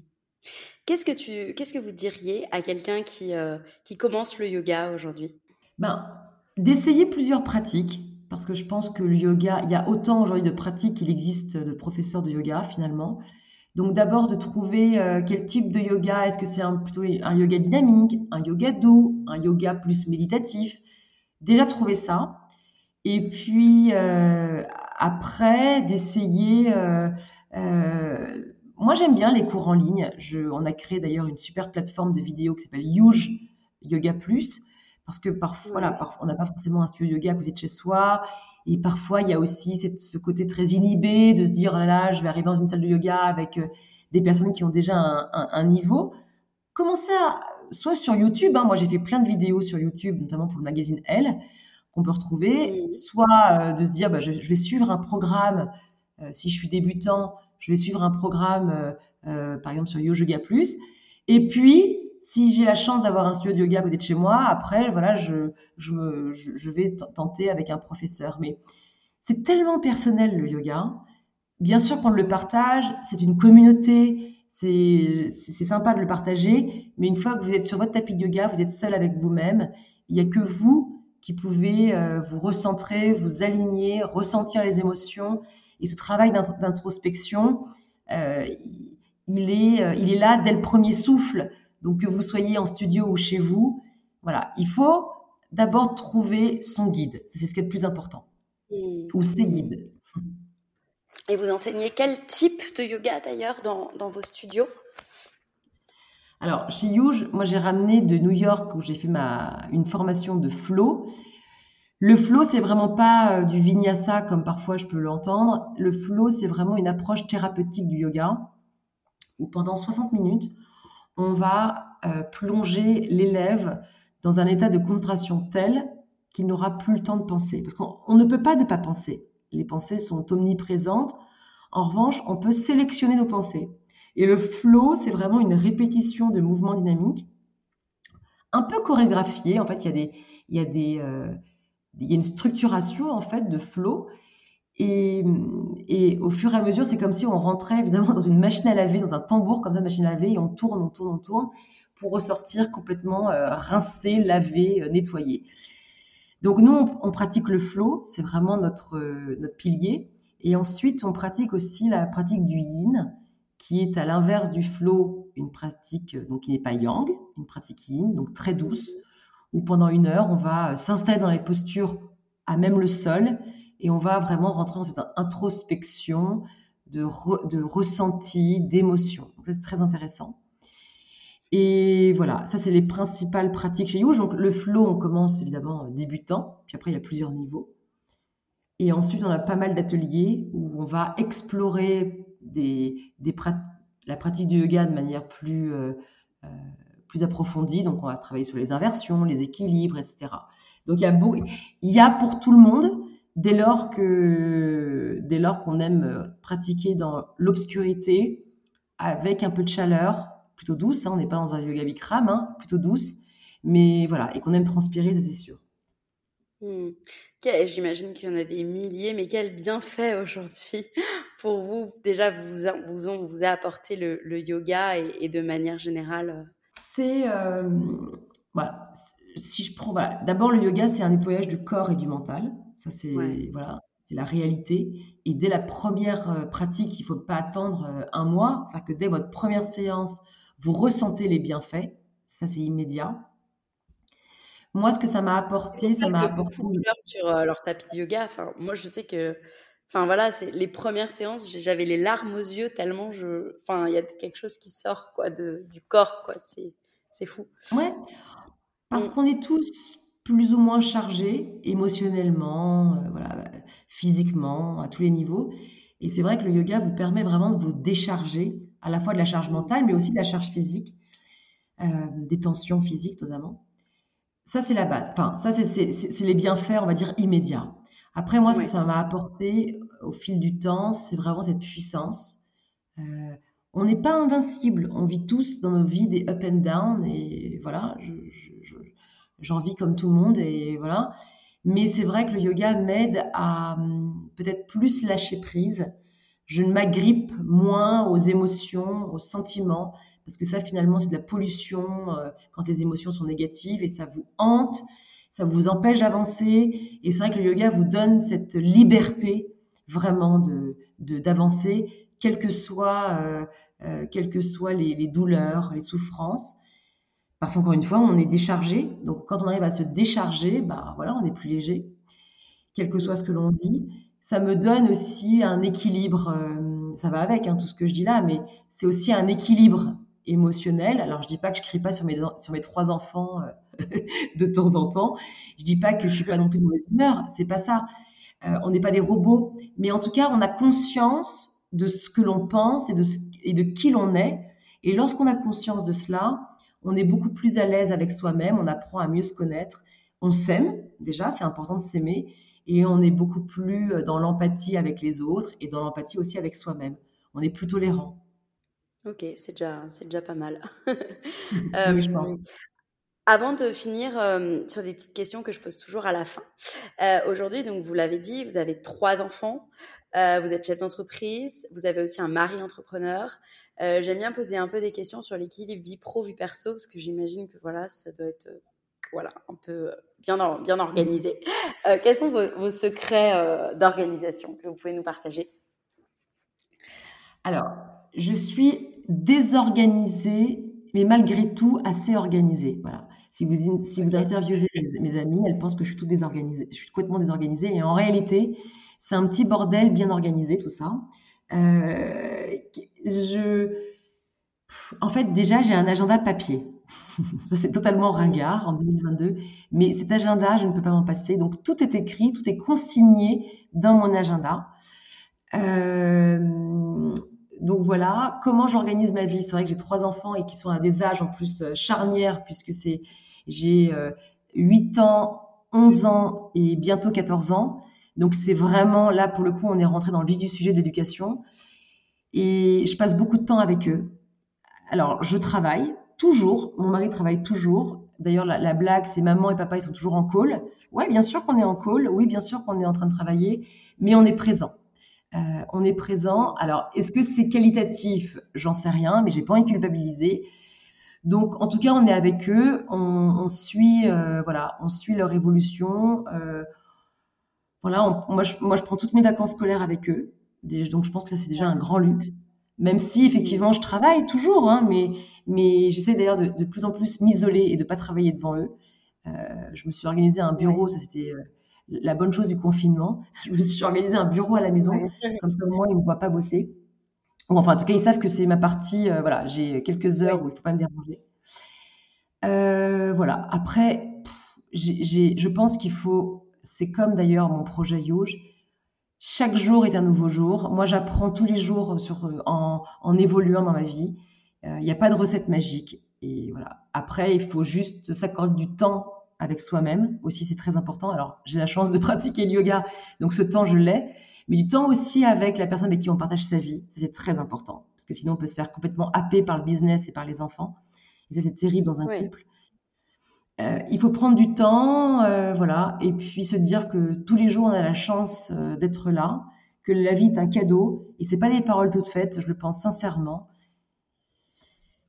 Qu'est-ce que tu, qu'est-ce que vous diriez à quelqu'un qui, euh, qui commence le yoga aujourd'hui? Ben, d'essayer plusieurs pratiques parce que je pense que le yoga, il y a autant aujourd'hui de pratiques qu'il existe de professeurs de yoga finalement. Donc d'abord de trouver euh, quel type de yoga, est-ce que c'est un, plutôt un yoga dynamique, un yoga doux, un yoga plus méditatif? Déjà trouver ça. Et puis euh, après d'essayer... Euh, moi j'aime bien les cours en ligne. Je, on a créé d'ailleurs une super plateforme de vidéos qui s'appelle Yuge Yoga Plus parce que parfois, voilà, on n'a pas forcément un studio de yoga à côté de chez soi. Et parfois, il y a aussi ce côté très inhibé de se dire, oh là, je vais arriver dans une salle de yoga avec euh, des personnes qui ont déjà un, niveau. Commencez à, soit sur YouTube, hein, moi j'ai fait plein de vidéos sur YouTube, notamment pour le magazine Elle, qu'on peut retrouver, soit euh, de se dire, bah, je, vais suivre un programme, euh, si je suis débutant, je vais suivre un programme, par exemple sur Yoga Plus. Et puis, si j'ai la chance d'avoir un studio de yoga à côté de chez moi, après, voilà, je, je, vais tenter avec un professeur. Mais c'est tellement personnel le yoga. Bien sûr qu'on le partage, c'est une communauté, c'est sympa de le partager, mais une fois que vous êtes sur votre tapis de yoga, vous êtes seul avec vous-même. Il n'y a que vous qui pouvez euh, vous recentrer, vous aligner, ressentir les émotions. Et ce travail d'introspection, euh, il, est, euh, il est là dès le premier souffle. Donc que vous soyez en studio ou chez vous, voilà, il faut d'abord trouver son guide. C'est ce qui est le plus important. Mmh. Ou ses guides. Et vous enseignez quel type de yoga d'ailleurs dans, vos studios? Alors, chez Yuge, moi j'ai ramené de New York où j'ai fait ma, une formation de flow. Le flow, c'est vraiment pas euh, du vinyasa comme parfois je peux l'entendre. Le flow, c'est vraiment une approche thérapeutique du yoga où pendant 60 minutes, on va euh, plonger l'élève dans un état de concentration tel qu'il n'aura plus le temps de penser. Parce qu'on ne peut pas ne pas penser. Les pensées sont omniprésentes. En revanche, on peut sélectionner nos pensées. Et le flow, c'est vraiment une répétition de mouvements dynamiques, un peu chorégraphiés. En fait, il y a euh, il y a une structuration en fait de flow et, au fur et à mesure, c'est comme si on rentrait évidemment dans une machine à laver, dans un tambour comme ça, une machine à laver, et on tourne, on tourne, on tourne, pour ressortir complètement euh, rincé, lavé, euh, nettoyé. Donc nous, on, pratique le flow, c'est vraiment notre, euh, notre pilier. Et ensuite, on pratique aussi la pratique du yin, qui est à l'inverse du flow, une pratique donc qui n'est pas yang, une pratique yin, donc très douce, où pendant une heure, on va s'installer dans les postures à même le sol et on va vraiment rentrer dans cette introspection de, de ressenti, d'émotion. c'est très intéressant. Et voilà, ça c'est les principales pratiques chez You. Donc le flow, on commence évidemment débutant, puis après il y a plusieurs niveaux. Et ensuite, on a pas mal d'ateliers où on va explorer la pratique du yoga de manière plus, euh, euh, plus approfondie. Donc on va travailler sur les inversions, les équilibres, etc. Donc il y a pour tout le monde dès lors que dès lors qu'on aime pratiquer dans l'obscurité avec un peu de chaleur, plutôt douce, hein, on n'est pas dans un yoga bikram, hein, plutôt douce, Mais voilà, et qu'on aime transpirer, ça c'est sûr. Hmm. J'imagine qu'il y en a des milliers, mais quel bienfait aujourd'hui pour vous Déjà, vous, vous, vous a apporté le, yoga et, de manière générale euh? C'est. Euh, voilà. Si je prends. Voilà. D'abord, le yoga, c'est un nettoyage du corps et du mental. Ça, c'est. Voilà. C'est la réalité. Et dès la première euh, pratique, il ne faut pas attendre un mois. C'est-à-dire que dès votre première séance, vous ressentez les bienfaits. Ça, c'est immédiat. Moi, ce que ça m'a apporté, ça m'a apporté. Beaucoup sur euh, leur tapis de yoga. Enfin, moi, je sais que, enfin voilà, c'est les premières séances, j'avais les larmes aux yeux tellement je, enfin, il y a quelque chose qui sort quoi de du corps quoi. C'est c'est fou. Ouais. Parce qu'on est tous plus ou moins chargés émotionnellement, euh, voilà, physiquement, à tous les niveaux. Et c'est vrai que le yoga vous permet vraiment de vous décharger à la fois de la charge mentale, mais aussi de la charge physique, euh, des tensions physiques notamment. Ça, c'est la base. Enfin, ça, c'est les bienfaits, on va dire, immédiats. Après, moi, ce que ça m'a apporté au fil du temps, c'est vraiment cette puissance. Euh, on n'est pas invincible. On vit tous dans nos vies des up and down. Et voilà, j'en vis comme tout le monde. Et voilà. Mais c'est vrai que le yoga m'aide à hum, peut-être plus lâcher prise. Je ne m'agrippe moins aux émotions, aux sentiments parce que ça finalement c'est de la pollution euh, quand les émotions sont négatives et ça vous hante, ça vous empêche d'avancer et c'est vrai que le yoga vous donne cette liberté vraiment de d'avancer, quelles que soient euh, euh, quelles que les, douleurs, les souffrances. Parce qu'encore une fois, on est déchargé. Donc, quand on arrive à se décharger, bah voilà, on est plus léger, quel que soit ce que l'on vit. Ça me donne aussi un équilibre. ça va avec hein, tout ce que je dis là, mais c'est aussi un équilibre émotionnel. Alors, je dis pas que je crie pas sur mes, sur mes trois enfants euh, de temps en temps. Je dis pas que je suis pas non plus de mauvaise humeur. C'est pas ça. Euh, on n'est pas des robots. Mais en tout cas, on a conscience de ce que l'on pense et de, et de qui l'on est. Et lorsqu'on a conscience de cela, on est beaucoup plus à l'aise avec soi-même. On apprend à mieux se connaître. On s'aime. Déjà, c'est important de s'aimer. Et on est beaucoup plus euh, dans l'empathie avec les autres et dans l'empathie aussi avec soi-même. On est plus tolérant. Ok, c'est déjà, c'est déjà pas mal. Euh, avant de finir euh, sur des petites questions que je pose toujours à la fin, euh, aujourd'hui, donc vous l'avez dit, vous avez trois enfants, vous êtes chef d'entreprise, vous avez aussi un mari entrepreneur. J'aime bien poser un peu des questions sur l'équilibre vie pro vie perso parce que j'imagine que voilà, ça doit être voilà un peu bien bien organisé. quels sont vos, vos secrets d'organisation que vous pouvez nous partager? Alors, je suis désorganisée, mais malgré tout assez organisée. Voilà. Si vous, si vous interviewez mes, amis, elles pensent que je suis tout désorganisée. Je suis complètement désorganisée. Et en réalité, c'est un petit bordel bien organisé, tout ça. Euh. En fait, déjà, j'ai un agenda papier. c'est totalement ringard en 2022. Mais cet agenda, je ne peux pas m'en passer. Donc, tout est écrit, tout est consigné dans mon agenda. Euh, donc voilà, comment j'organise ma vie? C'est vrai que j'ai trois enfants et qui sont à des âges en plus euh, charnières puisque c'est j'ai 8 euh, ans, 11 ans et bientôt 14 ans. Donc c'est vraiment là pour le coup, on est rentré dans le vif du sujet d'éducation et je passe beaucoup de temps avec eux. Alors je travaille toujours, mon mari travaille toujours. D'ailleurs la, la blague c'est maman et papa ils sont toujours en call. Ouais, bien sûr qu'on est en call, oui, bien sûr qu'on est en train de travailler, mais on est présent. Euh, on est présent. Alors, est-ce que c'est qualitatif? J'en sais rien, mais j'ai pas envie de culpabiliser. Donc, en tout cas, on est avec eux, on, suit, euh, voilà, on suit leur évolution. Euh, voilà, moi, je, moi, je prends toutes mes vacances scolaires avec eux. Donc, je pense que ça, c'est déjà un grand luxe. Même si, effectivement, je travaille toujours, hein, mais, mais j'essaie d'ailleurs de, de, plus en plus m'isoler et de pas travailler devant eux. je me suis organisé un bureau, ça c'était la bonne chose du confinement. Je me suis organisé un bureau à la maison, comme ça au moins ils ne me voient pas bosser. enfin, en tout cas, ils savent que c'est ma partie. Euh, voilà, j'ai quelques heures où il ne faut pas me déranger. Euh, voilà. Après, je pense qu'il faut. C'est comme d'ailleurs mon projet Yoge. Chaque jour est un nouveau jour. Moi, j'apprends tous les jours sur, en, en évoluant dans ma vie. Euh, il n'y a pas de recette magique. Et voilà. Après, il faut juste s'accorder du temps avec soi-même aussi, c'est très important. Alors, j'ai la chance de pratiquer le yoga, donc ce temps, je l'ai. Mais du temps aussi avec la personne avec qui on partage sa vie, c'est très important. Parce que sinon, on peut se faire complètement happer par le business et par les enfants. Et ça, c'est terrible dans un couple. Euh, il faut prendre du temps, euh, voilà, et puis se dire que tous les jours on a la chance euh, d'être là, que la vie est un cadeau, et c'est pas des paroles toutes faites, je le pense sincèrement.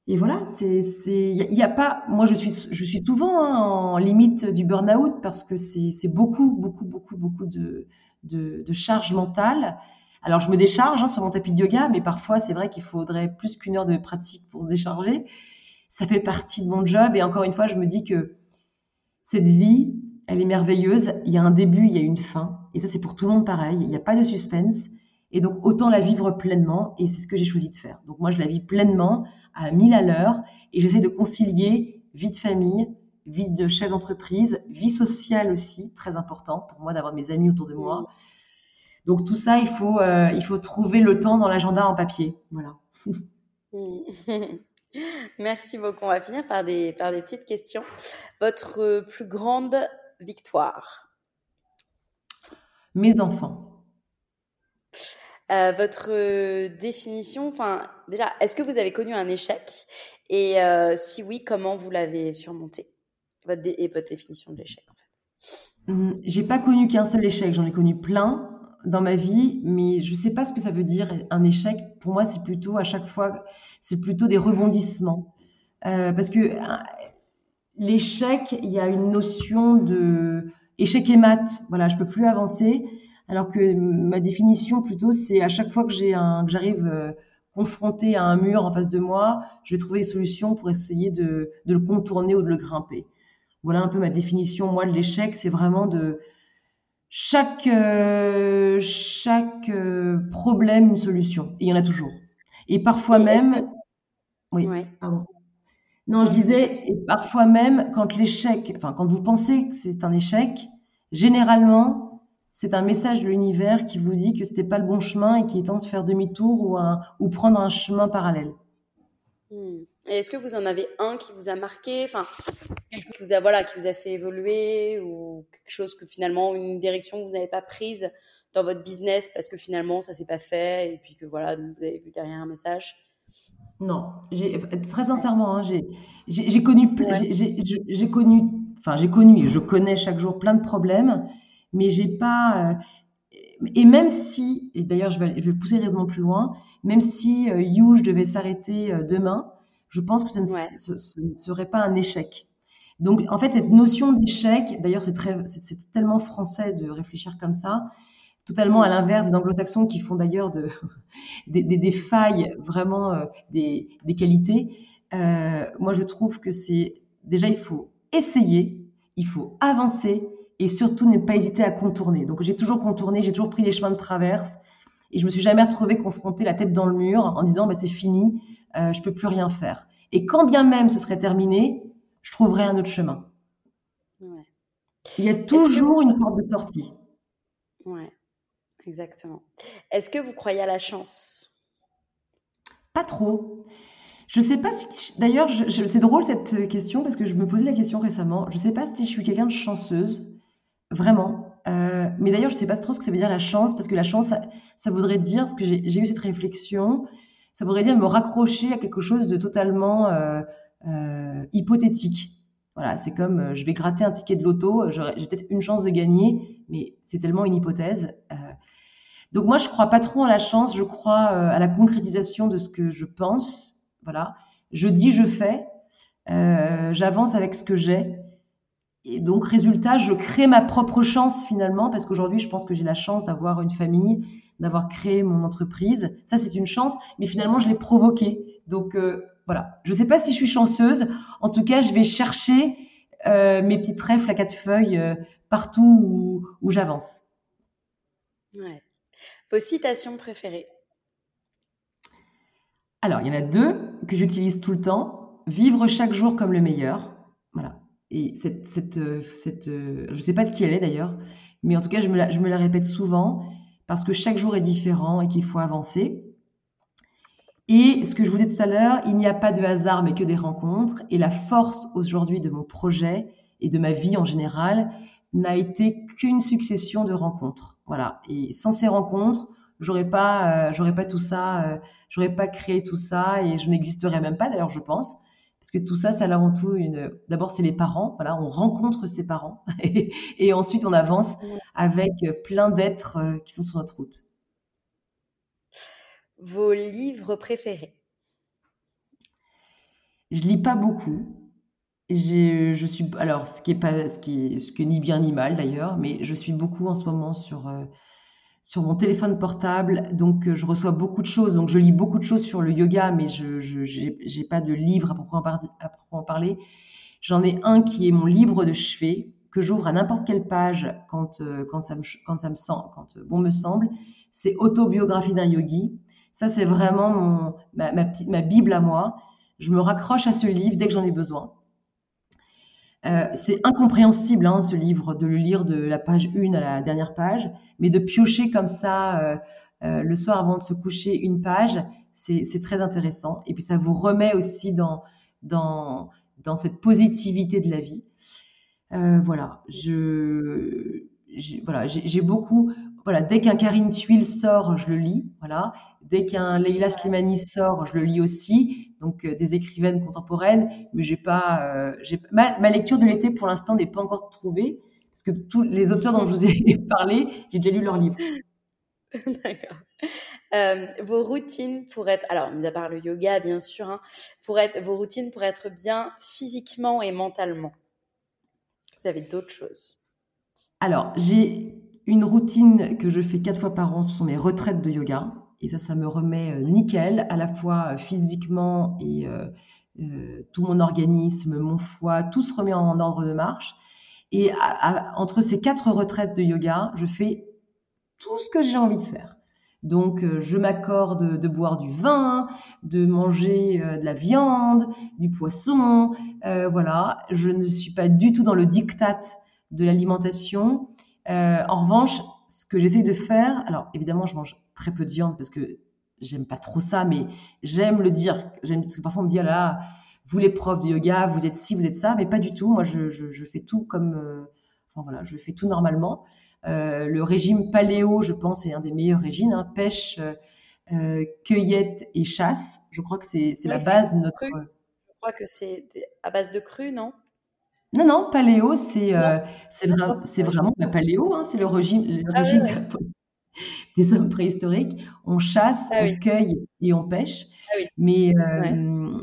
Et voilà, c'est, c'est, il y, a pas, moi je suis, je suis souvent hein, en limite du burn-out parce que c'est, c'est beaucoup, beaucoup, beaucoup, beaucoup de, de, de charge mentale. Alors je me décharge hein, sur mon tapis de yoga, mais parfois c'est vrai qu'il faudrait plus qu'une heure de pratique pour se décharger ça fait partie de mon job. Et encore une fois, je me dis que cette vie, elle est merveilleuse. Il y a un début, il y a une fin. Et ça, c'est pour tout le monde pareil. Il n'y a pas de suspense. Et donc, autant la vivre pleinement. Et c'est ce que j'ai choisi de faire. Donc, moi, je la vis pleinement, à 1000 à l'heure. Et j'essaie de concilier vie de famille, vie de chef d'entreprise, vie sociale aussi, très important pour moi d'avoir mes amis autour de moi. Donc, tout ça, il faut, euh, il faut trouver le temps dans l'agenda en papier. Voilà. Merci beaucoup. On va finir par des, par des petites questions. Votre plus grande victoire? Mes enfants. Euh, votre définition, enfin, déjà, est-ce que vous avez connu un échec? Et euh, si oui, comment vous l'avez surmonté? Votre Et votre définition de l'échec, en fait hum, J'ai pas connu qu'un seul échec, j'en ai connu plein dans ma vie, mais je sais pas ce que ça veut dire un échec. Pour moi, c'est plutôt à chaque fois, c'est plutôt des rebondissements. Euh, parce que euh, l'échec, il y a une notion de échec et mat. Voilà, je peux plus avancer. Alors que ma définition plutôt, c'est à chaque fois que j'ai un, que j'arrive euh, confronté à un mur en face de moi, je vais trouver des solutions pour essayer de, de le contourner ou de le grimper. Voilà un peu ma définition. Moi, de l'échec, c'est vraiment de chaque, euh, chaque euh, problème une solution. Et il y en a toujours. Et parfois même. Oui, pardon. Non, je disais, et parfois même, quand l'échec, enfin, quand vous pensez que c'est un échec, généralement, c'est un message de l'univers qui vous dit que c'était pas le bon chemin et qu'il est temps de faire demi-tour ou, un, ou prendre un chemin parallèle. Hmm. Et est-ce que vous en avez un qui vous a marqué, enfin, quelque vous a, voilà, qui vous a fait évoluer ou quelque chose que finalement, une direction que vous n'avez pas prise dans votre business parce que finalement, ça s'est pas fait et puis que voilà, vous avez vu derrière un message? Non, très sincèrement, hein, j'ai connu, j'ai connu, enfin, j'ai connu et je connais chaque jour plein de problèmes, mais j'ai pas. Euh, et même si, et d'ailleurs je vais, je vais pousser raisonnement plus loin, même si euh, You, je devais s'arrêter euh, demain, je pense que ce ne, serait pas un échec. Donc, en fait, cette notion d'échec, d'ailleurs, c'est, c'est, tellement français de réfléchir comme ça, totalement à l'inverse des anglo-saxons qui font d'ailleurs de, des, failles, vraiment euh, des, qualités. Euh, moi, je trouve que c'est déjà, il faut essayer, il faut avancer et surtout ne pas hésiter à contourner. Donc, j'ai toujours contourné, j'ai toujours pris des chemins de traverse et je me suis jamais retrouvée confrontée la tête dans le mur en disant bah, c'est fini, euh, je peux plus rien faire. Et quand bien même ce serait terminé, je trouverais un autre chemin. Il y a toujours une porte de sortie. Ouais, exactement. Est-ce que vous croyez à la chance? Pas trop. Je sais pas si. D'ailleurs, c'est drôle cette question parce que je me posais la question récemment. Je sais pas si je suis quelqu'un de chanceuse, vraiment. Euh, mais d'ailleurs, je sais pas trop ce que ça veut dire la chance parce que la chance, ça, voudrait dire ce que j'ai eu cette réflexion ça voudrait dire me raccrocher à quelque chose de totalement euh, euh, hypothétique. Voilà, c'est comme je vais gratter un ticket de loto, j'ai peut-être une chance de gagner, mais c'est tellement une hypothèse. donc moi, je crois pas trop à la chance, je crois à la concrétisation de ce que je pense. Voilà, je dis, je fais, j'avance avec ce que j'ai. Et donc, résultat, je crée ma propre chance finalement, parce qu'aujourd'hui, je pense que j'ai la chance d'avoir une famille, d'avoir créé mon entreprise. Ça, c'est une chance, mais finalement, je l'ai provoqué. Donc, euh, voilà. Je ne sais pas si je suis chanceuse. En tout cas, je vais chercher euh, mes petits trèfles à quatre feuilles euh, partout où, j'avance. Ouais. Vos citations préférées? Alors, il y en a deux que j'utilise tout le temps. Vivre chaque jour comme le meilleur. Et cette, cette, cette je ne sais pas de qui elle est d'ailleurs, mais en tout cas, je me je me la répète souvent parce que chaque jour est différent et qu'il faut avancer. Et ce que je vous disais tout à l'heure, il n'y a pas de hasard mais que des rencontres. Et la force aujourd'hui de mon projet et de ma vie en général n'a été qu'une succession de rencontres. Voilà. Et sans ces rencontres, j'aurais pas, euh, j'aurais pas tout ça, euh, j'aurais pas créé tout ça et je n'existerais même pas d'ailleurs, je pense, parce que tout ça, c'est avant tout une. D'abord, c'est les parents. Voilà, on rencontre ses parents et, ensuite on avance avec plein d'êtres euh, qui sont sur notre route. Vos livres préférés? Je lis pas beaucoup. Je suis alors ce qui est pas ce qui est, ce qui ni bien ni mal d'ailleurs, mais je suis beaucoup en ce moment sur euh, sur mon téléphone portable, donc euh, je reçois beaucoup de choses, donc je lis beaucoup de choses sur le yoga, mais je n'ai pas de livre à proprement, parler. J'en ai un qui est mon livre de chevet que j'ouvre à n'importe quelle page quand euh, quand ça me quand ça me sent quand euh, bon me semble. C'est Autobiographie d'un yogi. Ça c'est vraiment mon ma petite ma bible à moi. Je me raccroche à ce livre dès que j'en ai besoin. Euh, c'est incompréhensible, hein, ce livre, de le lire de la page 1 à la dernière page, mais de piocher comme ça euh, euh, le soir avant de se coucher une page, c'est très intéressant. Et puis ça vous remet aussi dans, cette positivité de la vie. voilà, j'ai beaucoup. Voilà, dès qu'un Karine Tuile sort, je le lis. Voilà, dès qu'un Leila Slimani sort, je le lis aussi. Donc euh, des écrivaines contemporaines, mais j'ai pas, euh, j'ai ma, ma, lecture de l'été pour l'instant n'est pas encore trouvée parce que tous les auteurs dont je vous ai parlé, j'ai déjà lu leurs livres. D'accord. Euh, vos routines pour être, alors, mis à part le yoga, bien sûr, hein, pour être, vos routines pour être bien physiquement et mentalement? Vous avez d'autres choses? Alors, j'ai une routine que je fais quatre fois par an, ce sont mes retraites de yoga. Et ça, ça me remet euh, nickel, à la fois euh, physiquement et euh, tout mon organisme, mon foie, tout se remet en ordre de marche. Et entre ces quatre retraites de yoga, je fais tout ce que j'ai envie de faire. Donc, je m'accorde de boire du vin, de manger de la viande, du poisson. voilà, je ne suis pas du tout dans le diktat de l'alimentation. en revanche, ce que j'essaye de faire, alors évidemment, je mange très peu de viande parce que j'aime pas trop ça, mais j'aime le dire. J'aime parce que parfois on me dit ah là, vous les profs de yoga, vous êtes ci, vous êtes ça, mais pas du tout. Moi, je, je, fais tout comme, euh, enfin voilà, je fais tout normalement. Euh, le régime paléo, je pense, est un des meilleurs régimes. Hein. Pêche, euh, cueillette et chasse. Je crois que c'est la base de notre. Je crois que c'est à base de cru, non? Non, non, paléo, c'est c'est vraiment la paléo, hein, c'est le régime, le ah régime des hommes préhistoriques. On chasse, ah on cueille et on pêche. Ah Mais euh,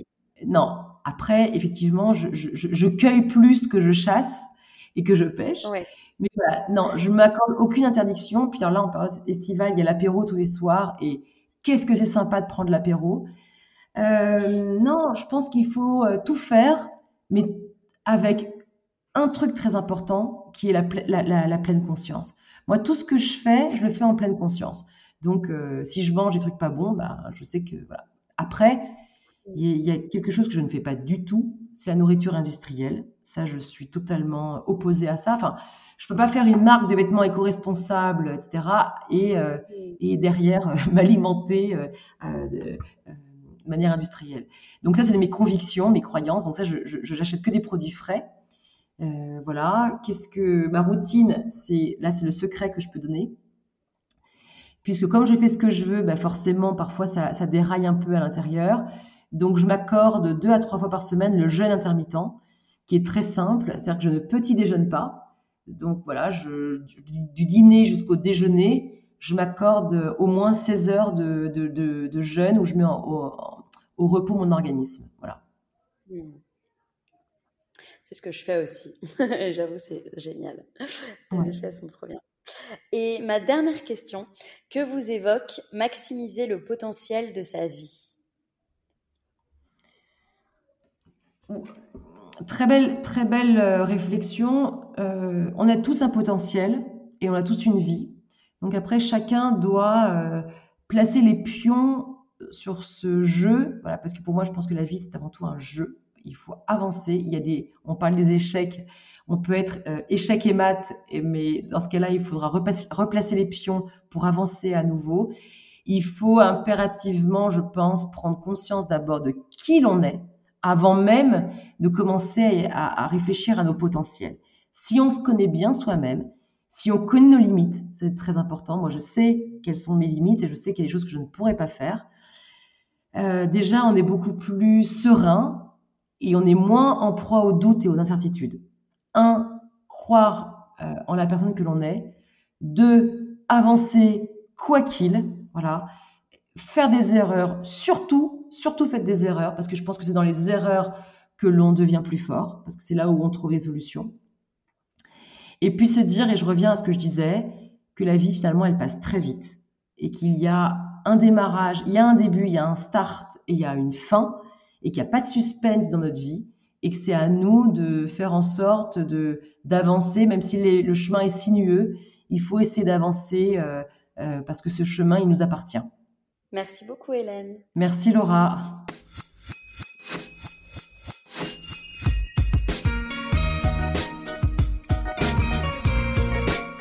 non, après, effectivement, je, je, je, cueille plus que je chasse et que je pêche. Mais voilà, non, je ne m'accorde aucune interdiction. Puis là, en période estivale, il y a l'apéro tous les soirs. Et qu'est-ce que c'est sympa de prendre l'apéro euh, Non, je pense qu'il faut euh, tout faire, mais avec un truc très important qui est la, la, la pleine conscience. Moi, tout ce que je fais, je le fais en pleine conscience. Donc, euh, si je mange des trucs pas bons, bah, je sais que voilà. Après, il y, a quelque chose que je ne fais pas du tout, c'est la nourriture industrielle. Ça, je suis totalement opposée à ça. Enfin, je peux pas faire une marque de vêtements éco-responsables, etc. Et, euh, et derrière euh, m'alimenter de, manière industrielle. Donc ça, c'est mes convictions, mes croyances. Donc ça, je, j'achète que des produits frais. Euh, voilà. Qu'est-ce que ma routine C'est là, c'est le secret que je peux donner. Puisque comme je fais ce que je veux, bah forcément, parfois ça, déraille un peu à l'intérieur. Donc, je m'accorde deux à trois fois par semaine le jeûne intermittent, qui est très simple. C'est-à-dire que je ne petit déjeune pas. Donc voilà, du, dîner jusqu'au déjeuner, je m'accorde au moins 16 heures de, jeûne où je mets au, au, repos mon organisme. Voilà. Mmh. C'est ce que je fais aussi. J'avoue, c'est génial. Les effets sont trop bien. Et ma dernière question, que vous évoque maximiser le potentiel de sa vie? Très belle, très belle euh, réflexion. Euh, on a tous un potentiel et on a tous une vie. Donc après, chacun doit euh, placer les pions sur ce jeu. Voilà, parce que pour moi, je pense que la vie, c'est avant tout un jeu il faut avancer. Il y a des, on parle des échecs. On peut être euh, échec et mat, mais dans ce cas-là, il faudra replacer les pions pour avancer à nouveau. Il faut impérativement, je pense, prendre conscience d'abord de qui l'on est avant même de commencer à, réfléchir à nos potentiels. Si on se connaît bien soi-même, si on connaît nos limites, c'est très important. Moi, je sais quelles sont mes limites et je sais qu'il y a des choses que je ne pourrais pas faire. Euh, déjà, on est beaucoup plus serein et on est moins en proie aux doutes et aux incertitudes. Un, croire euh, en la personne que l'on est. Deux, avancer quoi qu'il. Voilà. Faire des erreurs, surtout, surtout faites des erreurs, parce que je pense que c'est dans les erreurs que l'on devient plus fort, parce que c'est là où on trouve les solutions. Et puis se dire, et je reviens à ce que je disais, que la vie finalement elle passe très vite et qu'il y a un démarrage, il y a un début, il y a un start et il y a une fin et qu'il n'y a pas de suspense dans notre vie et que c'est à nous de faire en sorte de d'avancer, même si le chemin est sinueux, il faut essayer d'avancer euh, euh, parce que ce chemin il nous appartient. Merci beaucoup Hélène. Merci Laura.